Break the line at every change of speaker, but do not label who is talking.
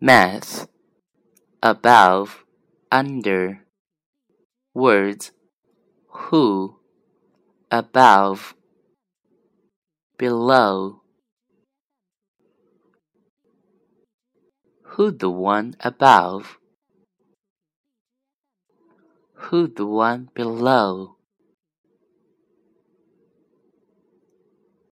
math, above, under. Words who, above, below. Who the one above? Who the one below?